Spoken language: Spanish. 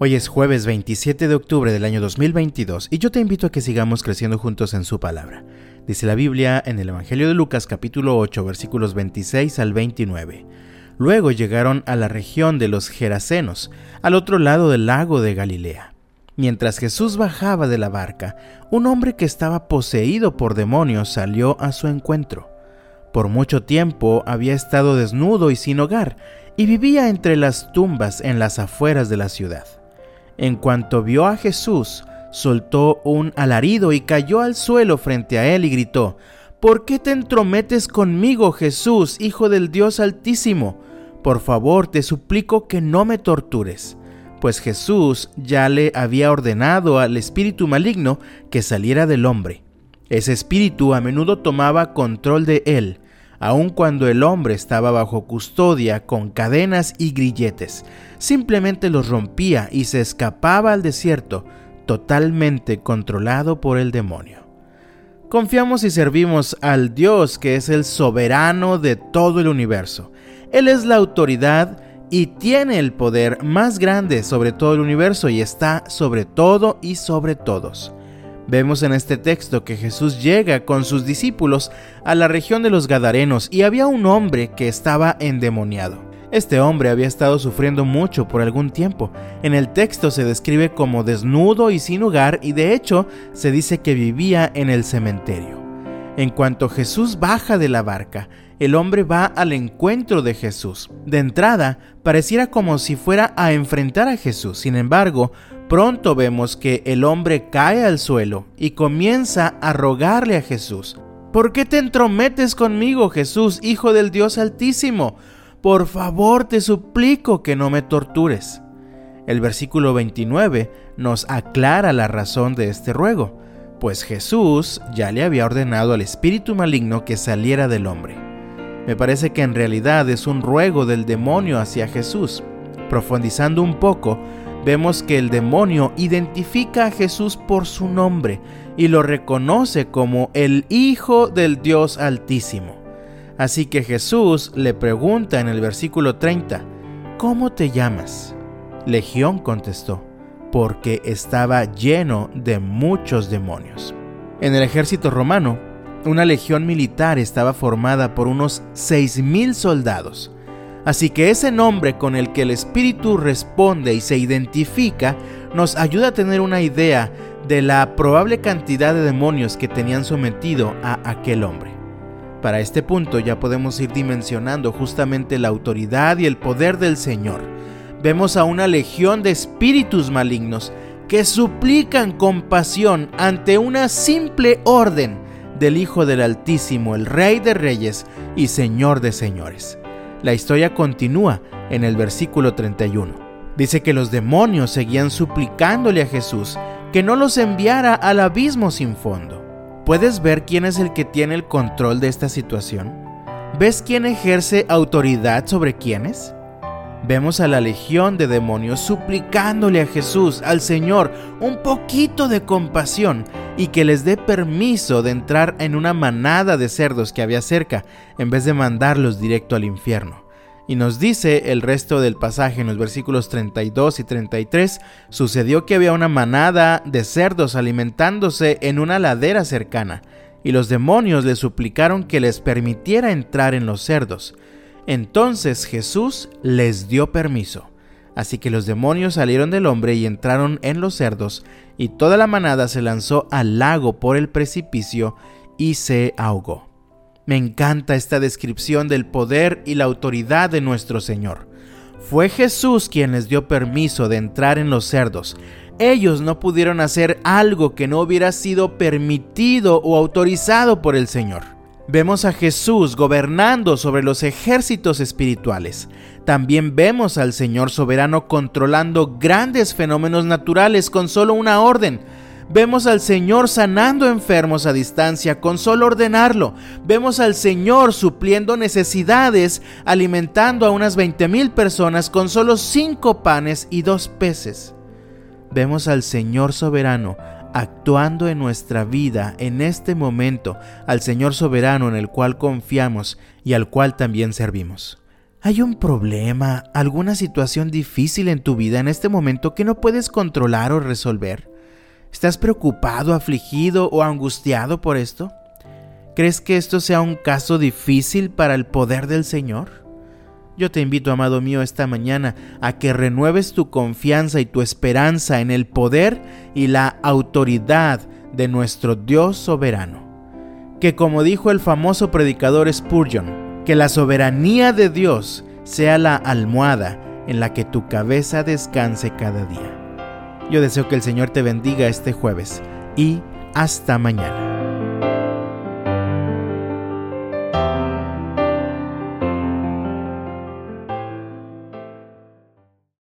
Hoy es jueves 27 de octubre del año 2022 y yo te invito a que sigamos creciendo juntos en su palabra. Dice la Biblia en el Evangelio de Lucas capítulo 8 versículos 26 al 29. Luego llegaron a la región de los Gerasenos, al otro lado del lago de Galilea. Mientras Jesús bajaba de la barca, un hombre que estaba poseído por demonios salió a su encuentro. Por mucho tiempo había estado desnudo y sin hogar, y vivía entre las tumbas en las afueras de la ciudad. En cuanto vio a Jesús, soltó un alarido y cayó al suelo frente a él y gritó, ¿Por qué te entrometes conmigo, Jesús, Hijo del Dios Altísimo? Por favor, te suplico que no me tortures. Pues Jesús ya le había ordenado al espíritu maligno que saliera del hombre. Ese espíritu a menudo tomaba control de él, aun cuando el hombre estaba bajo custodia con cadenas y grilletes. Simplemente los rompía y se escapaba al desierto, totalmente controlado por el demonio. Confiamos y servimos al Dios que es el soberano de todo el universo. Él es la autoridad y tiene el poder más grande sobre todo el universo y está sobre todo y sobre todos. Vemos en este texto que Jesús llega con sus discípulos a la región de los Gadarenos y había un hombre que estaba endemoniado. Este hombre había estado sufriendo mucho por algún tiempo. En el texto se describe como desnudo y sin hogar y de hecho se dice que vivía en el cementerio. En cuanto Jesús baja de la barca, el hombre va al encuentro de Jesús. De entrada, pareciera como si fuera a enfrentar a Jesús. Sin embargo, Pronto vemos que el hombre cae al suelo y comienza a rogarle a Jesús. ¿Por qué te entrometes conmigo, Jesús, Hijo del Dios Altísimo? Por favor, te suplico que no me tortures. El versículo 29 nos aclara la razón de este ruego, pues Jesús ya le había ordenado al espíritu maligno que saliera del hombre. Me parece que en realidad es un ruego del demonio hacia Jesús. Profundizando un poco, vemos que el demonio identifica a Jesús por su nombre y lo reconoce como el Hijo del Dios Altísimo. Así que Jesús le pregunta en el versículo 30, ¿Cómo te llamas? Legión contestó, porque estaba lleno de muchos demonios. En el ejército romano, una legión militar estaba formada por unos 6.000 soldados Así que ese nombre con el que el Espíritu responde y se identifica nos ayuda a tener una idea de la probable cantidad de demonios que tenían sometido a aquel hombre. Para este punto ya podemos ir dimensionando justamente la autoridad y el poder del Señor. Vemos a una legión de espíritus malignos que suplican compasión ante una simple orden del Hijo del Altísimo, el Rey de Reyes y Señor de Señores. La historia continúa en el versículo 31. Dice que los demonios seguían suplicándole a Jesús que no los enviara al abismo sin fondo. ¿Puedes ver quién es el que tiene el control de esta situación? ¿Ves quién ejerce autoridad sobre quiénes? Vemos a la legión de demonios suplicándole a Jesús, al Señor, un poquito de compasión y que les dé permiso de entrar en una manada de cerdos que había cerca, en vez de mandarlos directo al infierno. Y nos dice el resto del pasaje en los versículos 32 y 33, sucedió que había una manada de cerdos alimentándose en una ladera cercana, y los demonios le suplicaron que les permitiera entrar en los cerdos. Entonces Jesús les dio permiso. Así que los demonios salieron del hombre y entraron en los cerdos, y toda la manada se lanzó al lago por el precipicio y se ahogó. Me encanta esta descripción del poder y la autoridad de nuestro Señor. Fue Jesús quien les dio permiso de entrar en los cerdos. Ellos no pudieron hacer algo que no hubiera sido permitido o autorizado por el Señor. Vemos a Jesús gobernando sobre los ejércitos espirituales. También vemos al Señor soberano controlando grandes fenómenos naturales con solo una orden. Vemos al Señor sanando enfermos a distancia con solo ordenarlo. Vemos al Señor supliendo necesidades, alimentando a unas 20 mil personas con solo cinco panes y dos peces. Vemos al Señor soberano actuando en nuestra vida en este momento al Señor soberano en el cual confiamos y al cual también servimos. ¿Hay un problema, alguna situación difícil en tu vida en este momento que no puedes controlar o resolver? ¿Estás preocupado, afligido o angustiado por esto? ¿Crees que esto sea un caso difícil para el poder del Señor? Yo te invito, amado mío, esta mañana a que renueves tu confianza y tu esperanza en el poder y la autoridad de nuestro Dios soberano. Que como dijo el famoso predicador Spurgeon, que la soberanía de Dios sea la almohada en la que tu cabeza descanse cada día. Yo deseo que el Señor te bendiga este jueves y hasta mañana.